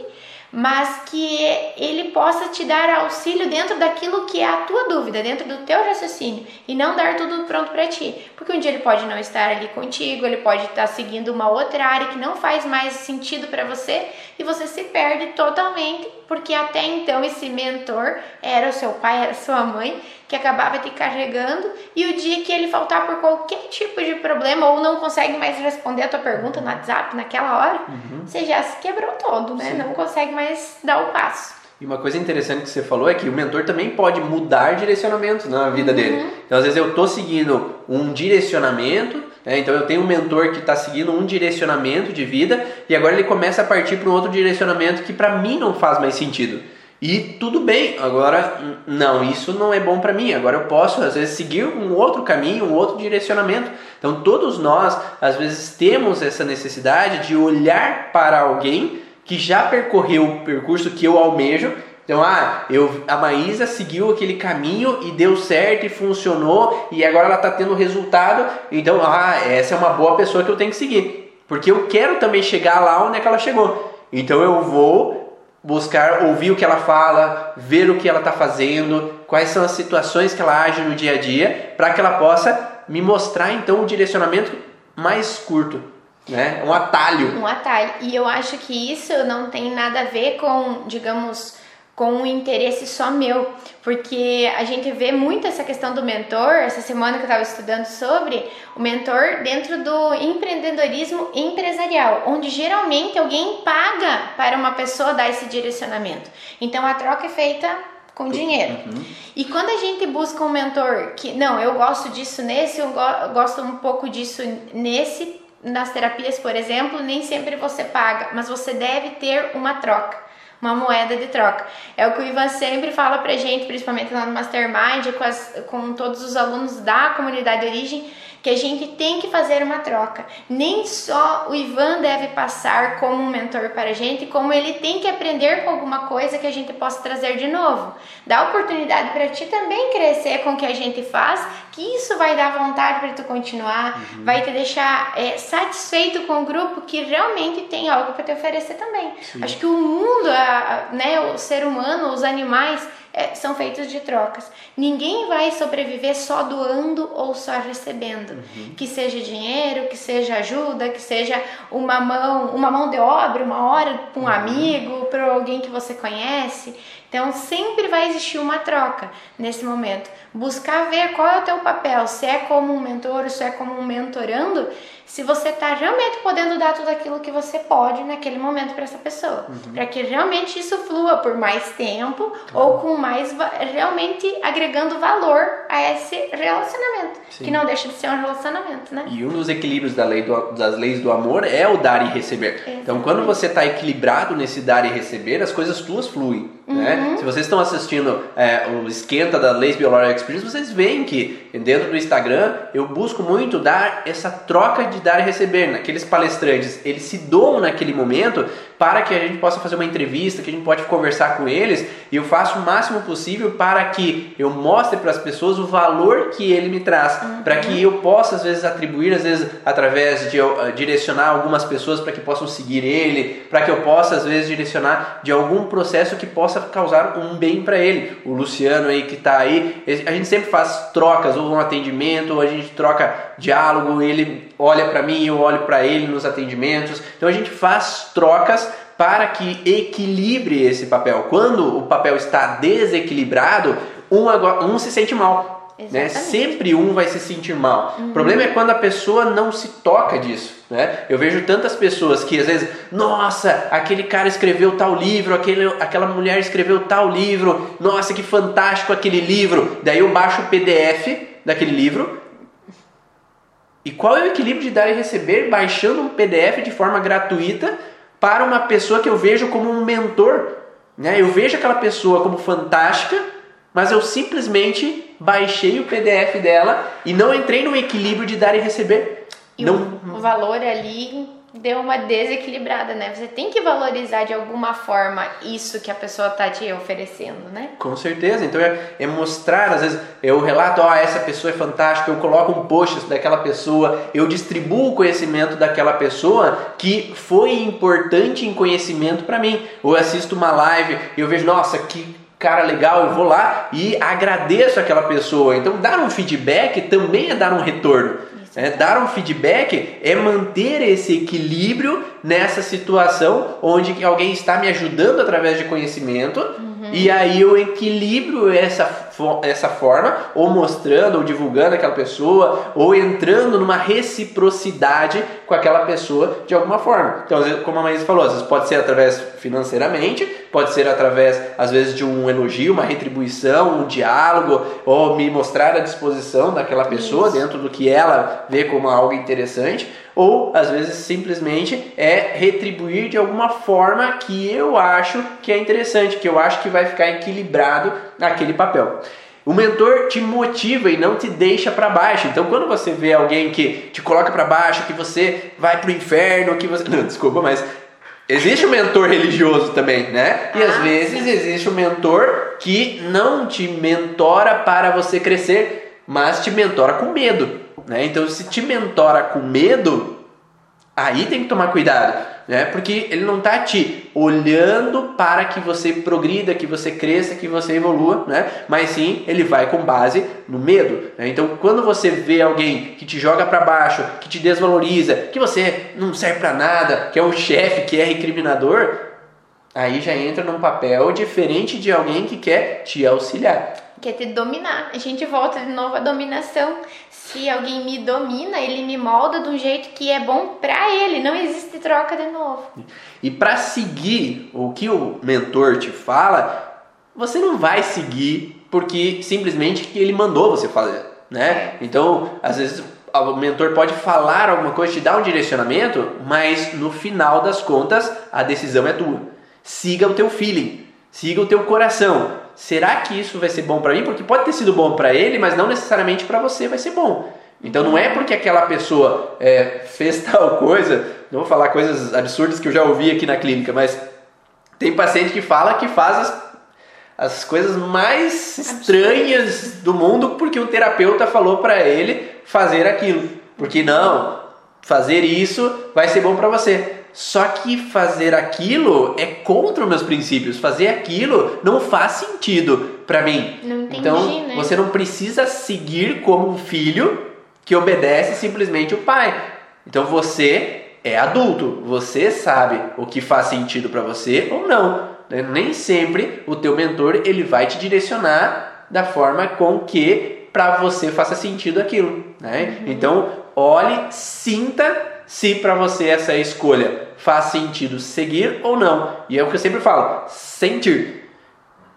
mas que ele possa te dar auxílio dentro daquilo que é a tua dúvida, dentro do teu raciocínio e não dar tudo pronto para ti. Porque um dia ele pode não estar ali contigo, ele pode estar seguindo uma outra área que não faz mais sentido para você e você se perde totalmente, porque até então esse mentor era o seu pai, era sua mãe que acabava te carregando e o dia que ele faltar por qualquer tipo de problema ou não consegue mais responder a tua pergunta no WhatsApp naquela hora, uhum. você já se quebrou todo, né? Sim. Não consegue mais dar o passo. E uma coisa interessante que você falou é que o mentor também pode mudar direcionamentos na vida uhum. dele. Então, às vezes, eu estou seguindo um direcionamento, né? então eu tenho um mentor que está seguindo um direcionamento de vida e agora ele começa a partir para um outro direcionamento que para mim não faz mais sentido. E tudo bem, agora não, isso não é bom para mim. Agora eu posso às vezes seguir um outro caminho, um outro direcionamento. Então todos nós às vezes temos essa necessidade de olhar para alguém que já percorreu o percurso que eu almejo. Então, ah, eu, a Maísa seguiu aquele caminho e deu certo e funcionou e agora ela está tendo resultado. Então, ah, essa é uma boa pessoa que eu tenho que seguir. Porque eu quero também chegar lá onde é que ela chegou. Então eu vou buscar ouvir o que ela fala, ver o que ela está fazendo, quais são as situações que ela age no dia a dia, para que ela possa me mostrar então o direcionamento mais curto né? Um atalho. Um atalho. E eu acho que isso não tem nada a ver com, digamos, com um interesse só meu, porque a gente vê muito essa questão do mentor. Essa semana que eu estava estudando sobre o mentor dentro do empreendedorismo empresarial, onde geralmente alguém paga para uma pessoa dar esse direcionamento. Então a troca é feita com dinheiro. Uhum. E quando a gente busca um mentor que, não, eu gosto disso nesse, eu gosto um pouco disso nesse, nas terapias, por exemplo, nem sempre você paga, mas você deve ter uma troca, uma moeda de troca. É o que o Ivan sempre fala pra gente, principalmente lá no Mastermind, com, as, com todos os alunos da comunidade de origem, que a gente tem que fazer uma troca. Nem só o Ivan deve passar como um mentor para a gente, como ele tem que aprender com alguma coisa que a gente possa trazer de novo. Dá oportunidade para ti também crescer com o que a gente faz, que isso vai dar vontade para tu continuar, uhum. vai te deixar é, satisfeito com o grupo que realmente tem algo para te oferecer também. Sim. Acho que o mundo, a, né, o ser humano, os animais é, são feitos de trocas. Ninguém vai sobreviver só doando ou só recebendo. Uhum. Que seja dinheiro, que seja ajuda, que seja uma mão, uma mão de obra, uma hora para um uhum. amigo, para alguém que você conhece. Então sempre vai existir uma troca nesse momento. Buscar ver qual é o teu papel, se é como um mentor, se é como um mentorando, se você está realmente podendo dar tudo aquilo que você pode naquele momento para essa pessoa, uhum. para que realmente isso flua por mais tempo ou com mais realmente agregando valor a esse relacionamento, Sim. que não deixa de ser um relacionamento, né? E um dos equilíbrios da lei do, das leis do amor é o dar e receber. Exatamente. Então, quando você está equilibrado nesse dar e receber, as coisas tuas fluem? Uhum. né? Se vocês estão assistindo é, o esquenta da Leis Biological Experience, vocês veem que dentro do Instagram eu busco muito dar essa troca de dar e receber. Naqueles palestrantes, eles se doam naquele momento para que a gente possa fazer uma entrevista, que a gente pode conversar com eles, e eu faço o máximo possível para que eu mostre para as pessoas o valor que ele me traz, uhum. para que eu possa às vezes atribuir, às vezes através de uh, direcionar algumas pessoas para que possam seguir ele, para que eu possa às vezes direcionar de algum processo que possa causar um bem para ele. O Luciano aí que está aí, a gente sempre faz trocas, ou um atendimento, ou a gente troca diálogo, ele olha para mim, eu olho para ele nos atendimentos. Então a gente faz trocas para que equilibre esse papel. Quando o papel está desequilibrado, um, um se sente mal. Né? Sempre um vai se sentir mal. Uhum. O problema é quando a pessoa não se toca disso. Né? Eu vejo tantas pessoas que às vezes, nossa, aquele cara escreveu tal livro, aquele, aquela mulher escreveu tal livro, nossa, que fantástico aquele livro. Daí eu baixo o PDF daquele livro. E qual é o equilíbrio de dar e receber baixando um PDF de forma gratuita para uma pessoa que eu vejo como um mentor. Né? Eu vejo aquela pessoa como fantástica, mas eu simplesmente baixei o PDF dela e não entrei no equilíbrio de dar e receber. E não... o valor ali deu uma desequilibrada, né? Você tem que valorizar de alguma forma isso que a pessoa tá te oferecendo, né? Com certeza. Então é, é mostrar, às vezes eu relato, ó, oh, essa pessoa é fantástica, eu coloco um post daquela pessoa, eu distribuo o conhecimento daquela pessoa que foi importante em conhecimento para mim. Ou eu assisto uma live e eu vejo, nossa, que cara legal, eu vou lá e agradeço aquela pessoa. Então dar um feedback também é dar um retorno. É, dar um feedback é manter esse equilíbrio nessa situação onde alguém está me ajudando através de conhecimento uhum. e aí eu equilibro essa essa forma, ou mostrando, ou divulgando aquela pessoa, ou entrando numa reciprocidade com aquela pessoa de alguma forma. Então, como a Maísa falou, às vezes pode ser através financeiramente, pode ser através, às vezes, de um elogio, uma retribuição, um diálogo, ou me mostrar a disposição daquela pessoa Isso. dentro do que ela vê como algo interessante, ou às vezes simplesmente é retribuir de alguma forma que eu acho que é interessante, que eu acho que vai ficar equilibrado naquele papel. O mentor te motiva e não te deixa para baixo. Então, quando você vê alguém que te coloca para baixo, que você vai pro inferno, que você. Não, desculpa, mas Existe o mentor religioso também, né? E Ah, às vezes existe o mentor que não te mentora para você crescer, mas te mentora com medo, né? Então, se te mentora com medo, aí tem que tomar cuidado, né? Porque ele não tá te olhando para que você progrida, que você cresça, que você evolua, né? Mas sim, ele vai com base no medo, né? Então, quando você vê alguém que te joga para baixo, que te desvaloriza, que você não serve para nada, que é um chefe, que é recriminador, aí já entra num papel diferente de alguém que quer te auxiliar. Quer te dominar. A gente volta de novo à dominação. Se alguém me domina, ele me molda de um jeito que é bom pra ele. Não existe troca de novo. E para seguir o que o mentor te fala, você não vai seguir porque simplesmente que ele mandou você fazer, né? Então, às vezes o mentor pode falar alguma coisa, te dar um direcionamento, mas no final das contas a decisão é tua. Siga o teu feeling, siga o teu coração. Será que isso vai ser bom para mim? Porque pode ter sido bom para ele, mas não necessariamente para você vai ser bom. Então não é porque aquela pessoa é, fez tal coisa, não vou falar coisas absurdas que eu já ouvi aqui na clínica, mas tem paciente que fala que faz as, as coisas mais estranhas do mundo porque o terapeuta falou para ele fazer aquilo. Porque não, fazer isso vai ser bom para você. Só que fazer aquilo é contra os meus princípios. Fazer aquilo não faz sentido para mim. Não entendi, então, né? você não precisa seguir como um filho que obedece simplesmente o pai. Então você é adulto, você sabe o que faz sentido para você ou não. né? Nem sempre o teu mentor ele vai te direcionar da forma com que para você faça sentido aquilo, né? Então olhe, sinta se para você essa escolha faz sentido seguir ou não. E é o que eu sempre falo, sentir.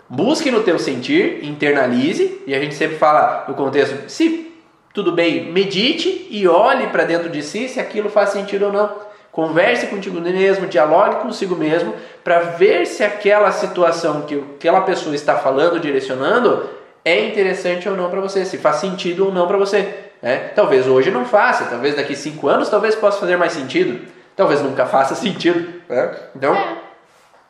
Busque no teu sentir, internalize, e a gente sempre fala no contexto, se tudo bem, medite e olhe para dentro de si se aquilo faz sentido ou não. Converse contigo mesmo, dialogue consigo mesmo para ver se aquela situação que aquela pessoa está falando, direcionando, é interessante ou não para você, se faz sentido ou não para você. Né? Talvez hoje não faça, talvez daqui cinco anos talvez possa fazer mais sentido, talvez nunca faça sentido. Né? Então, É.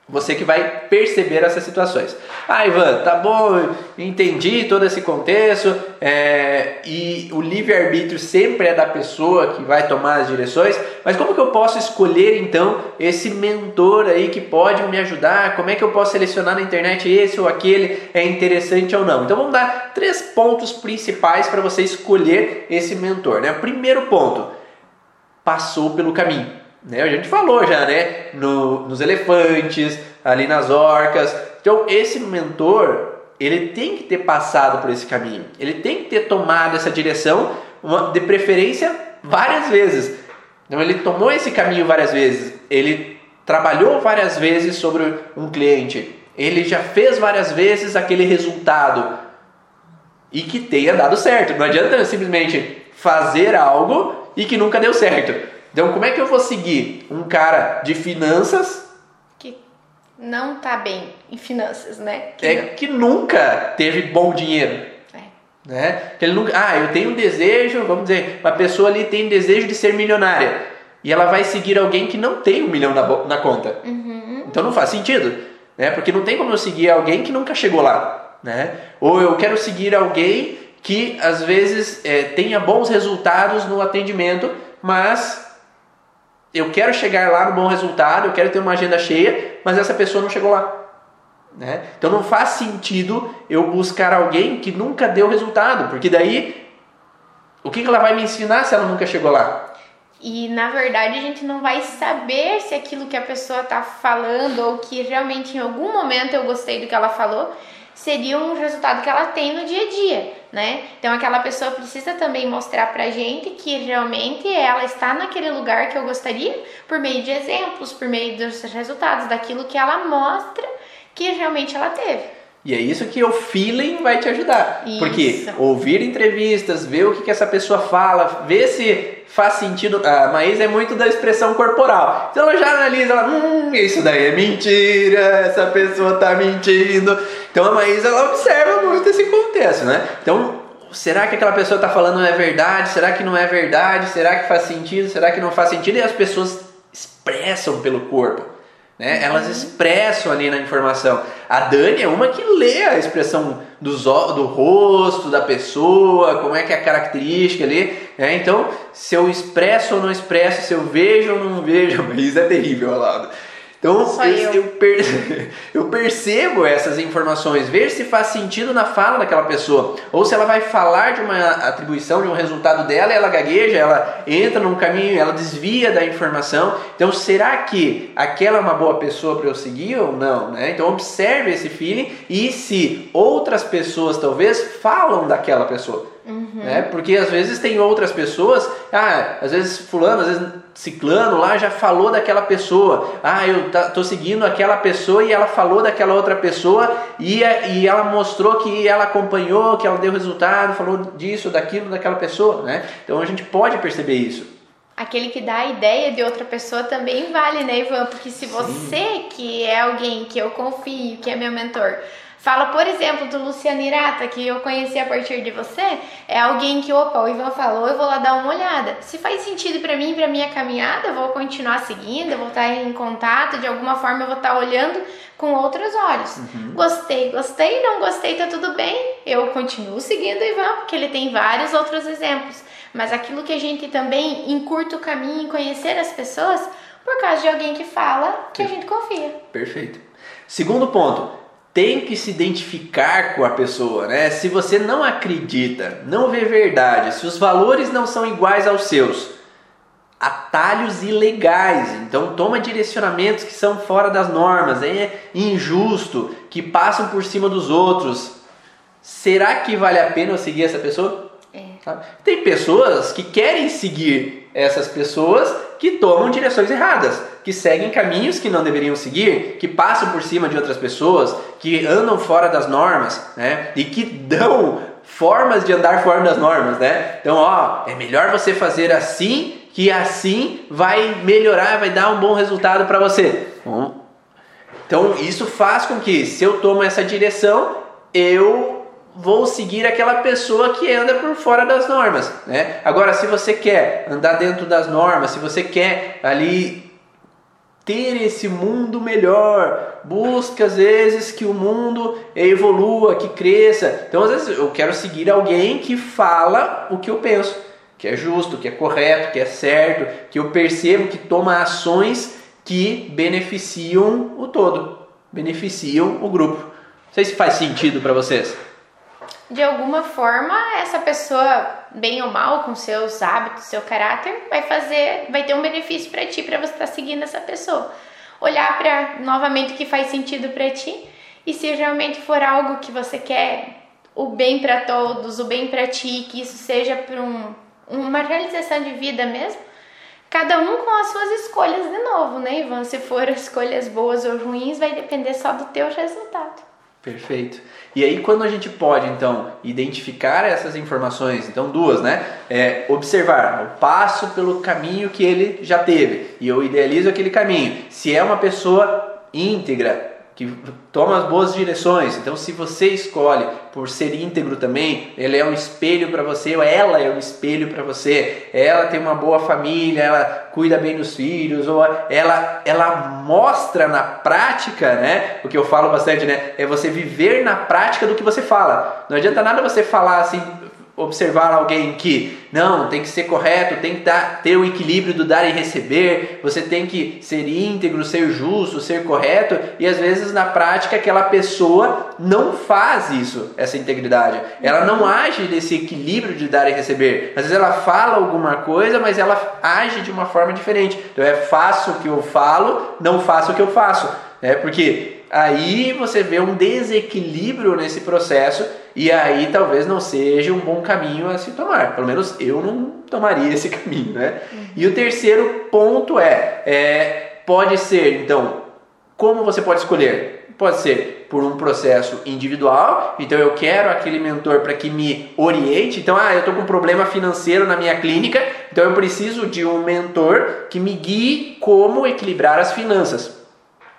você que vai perceber essas situações. Ah, Ivan, tá bom, entendi todo esse contexto é, e o livre-arbítrio sempre é da pessoa que vai tomar as direções, mas como que eu posso escolher então esse mentor aí que pode me ajudar? Como é que eu posso selecionar na internet esse ou aquele é interessante ou não? Então vamos dar três pontos principais para você escolher esse mentor. Né? O primeiro ponto, passou pelo caminho. Né? A gente falou já, né? No, nos elefantes, ali nas orcas. Então, esse mentor, ele tem que ter passado por esse caminho. Ele tem que ter tomado essa direção, uma- de preferência, várias vezes. Então, ele tomou esse caminho várias vezes. Ele trabalhou várias vezes sobre um cliente. Ele já fez várias vezes aquele resultado e que tenha dado certo. Não adianta simplesmente fazer algo e que nunca deu certo. Então, como é que eu vou seguir um cara de finanças Que não tá bem em finanças, né? Que é, que nunca teve bom dinheiro? não. É. Né? Que ele nunca, ah, eu tenho um desejo, vamos dizer, uma pessoa ali tem desejo de ser milionária e ela vai seguir alguém que não tem um milhão na, na conta. Então não faz sentido, né? Porque não tem como eu seguir alguém que nunca chegou lá, né? Ou eu quero seguir alguém que às vezes é, tenha bons resultados no atendimento, mas eu quero chegar lá no bom resultado, eu quero ter uma agenda cheia, mas essa pessoa não chegou lá. Né? Então não faz sentido eu buscar alguém que nunca deu resultado, porque daí o que que ela vai me ensinar se ela nunca chegou lá? E na verdade a gente não vai saber se aquilo que a pessoa tá falando ou que realmente em algum momento eu gostei do que ela falou seria um resultado que ela tem no dia a dia, né? Então aquela pessoa precisa também mostrar pra gente que realmente ela está naquele lugar que eu gostaria por meio de exemplos, por meio dos resultados, daquilo que ela mostra que realmente ela teve. E é isso que o feeling vai te ajudar. Isso. Porque ouvir entrevistas, ver o que, que essa pessoa fala, ver se faz sentido. A Maísa é muito da expressão corporal. Então ela já analisa, ela, hum, isso daí é mentira, essa pessoa tá mentindo. Então a Maísa ela observa muito esse contexto, né? Então, será que aquela pessoa tá falando é verdade? Será que não é verdade? Será que faz sentido? Será que não faz sentido? E as pessoas expressam pelo corpo. Né? Elas expressam ali na informação. A Dani é uma que lê a expressão dos, do rosto da pessoa, como é que é a característica ali. Né? Então, se eu expresso ou não expresso, se eu vejo ou não vejo, isso é terrível, Alado. Então eu, eu. per... eu, percebo essas informações, ver se faz sentido na fala daquela pessoa, ou se ela vai falar de uma atribuição, de um resultado dela, e ela gagueja, ela entra num caminho, ela desvia da informação. Então será que aquela é uma boa pessoa para eu seguir ou não? Né? Então observe esse feeling e se outras pessoas talvez falam daquela pessoa. Uhum. Né? Porque às vezes tem outras pessoas, ah, às vezes fulano, às vezes ciclano lá já falou daquela pessoa. Ah, eu tô seguindo aquela pessoa e ela falou daquela outra pessoa e, e ela mostrou que ela acompanhou, que ela deu resultado, falou disso, daquilo, daquela pessoa, né? Então a gente pode perceber isso. Aquele que dá a ideia de outra pessoa também vale, né, Ivan? Porque se você, Sim. que é alguém que eu confio, que é meu mentor, Fala, por exemplo, do Luciano Irata, que eu conheci a partir de você, é alguém que, opa, o Ivan falou, eu vou lá dar uma olhada. Se faz sentido para mim, para minha caminhada, eu vou continuar seguindo, eu vou estar em contato, de alguma forma eu vou estar olhando com outros olhos. Uhum. Gostei, gostei, não gostei, tá tudo bem. Eu continuo seguindo o Ivan, porque ele tem vários outros exemplos. Mas aquilo que a gente também encurta o caminho em conhecer as pessoas por causa de alguém que fala que a gente confia. Perfeito. Segundo ponto, tem que se identificar com a pessoa, né? Se você não acredita, não vê verdade, se os valores não são iguais aos seus, atalhos ilegais, então toma direcionamentos que são fora das normas, é injusto, que passam por cima dos outros. Será que vale a pena eu seguir essa pessoa? É. Tem pessoas que querem seguir essas pessoas que tomam direções erradas, que seguem caminhos que não deveriam seguir, que passam por cima de outras pessoas, que andam fora das normas, né? E que dão formas de andar fora das normas, né? Então, ó, é melhor você fazer assim, que assim vai melhorar, vai dar um bom resultado para você. Então, isso faz com que, se eu tomo essa direção, eu vou seguir aquela pessoa que anda por fora das normas, né? Agora, se você quer andar dentro das normas, se você quer ali ter esse mundo melhor, busca às vezes que o mundo evolua, que cresça. Então, às vezes eu quero seguir alguém que fala o que eu penso, que é justo, que é correto, que é certo, que eu percebo que toma ações que beneficiam o todo, beneficiam o grupo. Não sei se faz sentido para vocês de alguma forma essa pessoa bem ou mal com seus hábitos, seu caráter, vai fazer, vai ter um benefício para ti para você estar tá seguindo essa pessoa. Olhar para novamente o que faz sentido para ti e se realmente for algo que você quer o bem para todos, o bem para ti, que isso seja para um, uma realização de vida mesmo, cada um com as suas escolhas de novo, né, Ivan? Se for escolhas boas ou ruins, vai depender só do teu resultado. Perfeito. E aí quando a gente pode então identificar essas informações, então duas, né? É, observar, eu passo pelo caminho que ele já teve e eu idealizo aquele caminho. Se é uma pessoa íntegra, que toma as boas direções. Então, se você escolhe por ser íntegro também, ele é um espelho para você, ou ela é um espelho para você. Ela tem uma boa família, ela cuida bem dos filhos, ou ela ela mostra na prática, né? O que eu falo bastante, né? É você viver na prática do que você fala. Não adianta nada você falar assim observar alguém que não, tem que ser correto, tem que dar, ter o equilíbrio do dar e receber, você tem que ser íntegro, ser justo, ser correto, e às vezes na prática aquela pessoa não faz isso, essa integridade. Ela não age desse equilíbrio de dar e receber. Às vezes ela fala alguma coisa, mas ela age de uma forma diferente. Então é faço o que eu falo, não faço o que eu faço. É porque aí você vê um desequilíbrio nesse processo e aí talvez não seja um bom caminho a se tomar. Pelo menos eu não tomaria esse caminho, né? E o terceiro ponto é, é, pode ser, então, como você pode escolher? Pode ser por um processo individual, então eu quero aquele mentor para que me oriente. Então, ah, eu estou com um problema financeiro na minha clínica, então eu preciso de um mentor que me guie como equilibrar as finanças.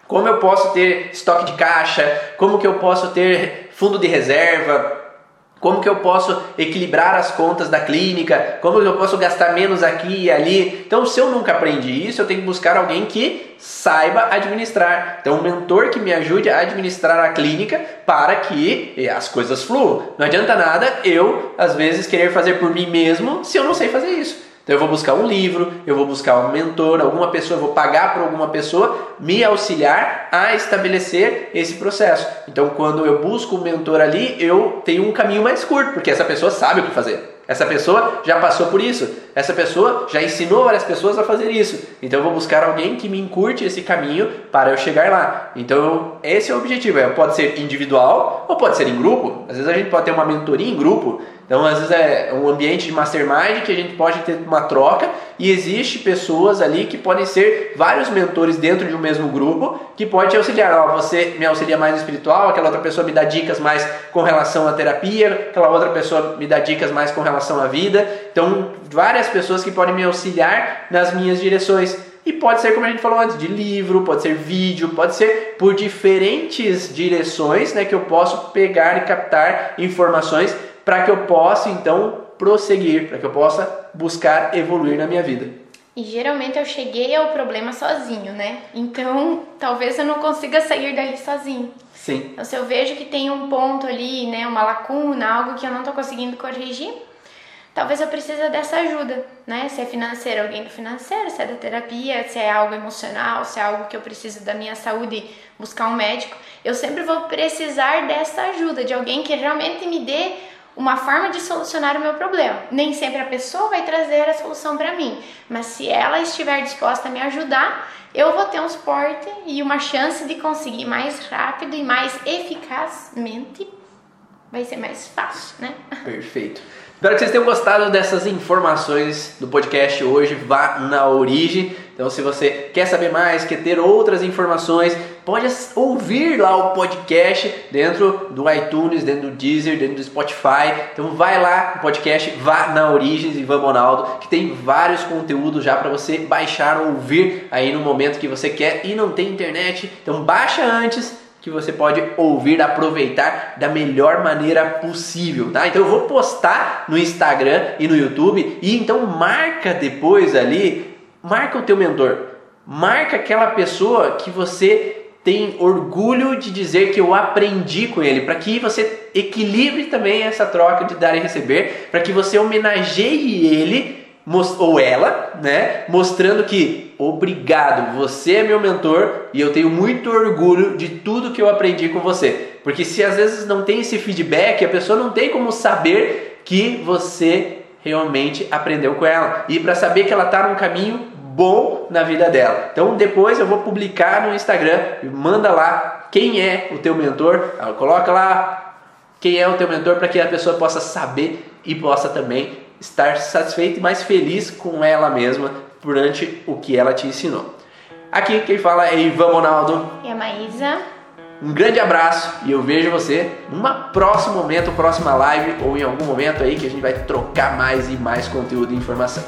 Como eu posso ter estoque de caixa? Como que eu posso ter fundo de reserva? Como que eu posso equilibrar as contas da clínica? Como eu posso gastar menos aqui e ali? Então, se eu nunca aprendi isso, eu tenho que buscar alguém que saiba administrar. Então, um mentor que me ajude a administrar a clínica para que as coisas fluam. Não adianta nada eu, às vezes, querer fazer por mim mesmo se eu não sei fazer isso. Então eu vou buscar um livro, eu vou buscar um mentor, alguma pessoa, eu vou pagar para alguma pessoa me auxiliar a estabelecer esse processo. Então quando eu busco um mentor ali, eu tenho um caminho mais curto, porque essa pessoa sabe o que fazer. Essa pessoa já passou por isso. Essa pessoa já ensinou várias pessoas a fazer isso. Então eu vou buscar alguém que me encurte esse caminho para eu chegar lá. Então esse é o objetivo. É, pode ser individual ou pode ser em grupo. Às vezes a gente pode ter uma mentoria em grupo. Então às vezes é um ambiente de mastermind que a gente pode ter uma troca e existe pessoas ali que podem ser vários mentores dentro de um mesmo grupo que pode te auxiliar. Ó, você me auxilia mais no espiritual, aquela outra pessoa me dá dicas mais com relação à terapia, aquela outra pessoa me dá dicas mais com relação à vida. Então várias várias pessoas que podem me auxiliar nas minhas direções. E pode ser, como a gente falou antes, de livro, pode ser vídeo, pode ser por diferentes direções né, que eu posso pegar e captar informações para que eu possa então prosseguir, para que eu possa buscar evoluir na minha vida. E geralmente eu cheguei ao problema sozinho, né? Então talvez eu não consiga sair dali sozinho. Sim. Então se eu vejo que tem um ponto ali, né, uma lacuna, algo que eu não estou conseguindo corrigir, talvez eu precise dessa ajuda, né? Se é financeiro, alguém do financeiro, se é da terapia, se é algo emocional, se é algo que eu preciso da minha saúde, buscar um médico, eu sempre vou precisar dessa ajuda, de alguém que realmente me dê uma forma de solucionar o meu problema. Nem sempre a pessoa vai trazer a solução para mim, mas se ela estiver disposta a me ajudar, eu vou ter um suporte e uma chance de conseguir mais rápido e mais eficazmente. Vai ser mais fácil, né? Perfeito. Espero que vocês tenham gostado dessas informações do podcast hoje. Vá na origem. Então, se você quer saber mais, quer ter outras informações, pode ouvir lá o podcast dentro do iTunes, dentro do Deezer, dentro do Spotify. Então, vai lá no podcast, vá na Origens Ivan Monaldo, que tem vários conteúdos já para você baixar ou ouvir aí no momento que você quer e não tem internet. Então, baixa antes que você pode ouvir, aproveitar da melhor maneira possível, tá? Então eu vou postar no Instagram e no YouTube e então marca depois ali, marca o teu mentor, marca aquela pessoa que você tem orgulho de dizer que eu aprendi com ele, para que você equilibre também essa troca de dar e receber, para que você homenageie ele ou ela, né, mostrando que obrigado, você é meu mentor e eu tenho muito orgulho de tudo que eu aprendi com você. Porque se às vezes não tem esse feedback, a pessoa não tem como saber que você realmente aprendeu com ela e para saber que ela está num caminho bom na vida dela. Então depois eu vou publicar no Instagram, manda lá quem é o teu mentor, coloca lá quem é o teu mentor para que a pessoa possa saber e possa também estar satisfeita e mais feliz com ela mesma durante o que ela te ensinou. Aqui quem fala é Ivan Ronaldo. E a Maísa. Um grande abraço e eu vejo você numa próximo momento, próxima live ou em algum momento aí que a gente vai trocar mais e mais conteúdo e informação.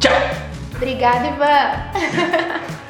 Tchau! Obrigada, Ivan!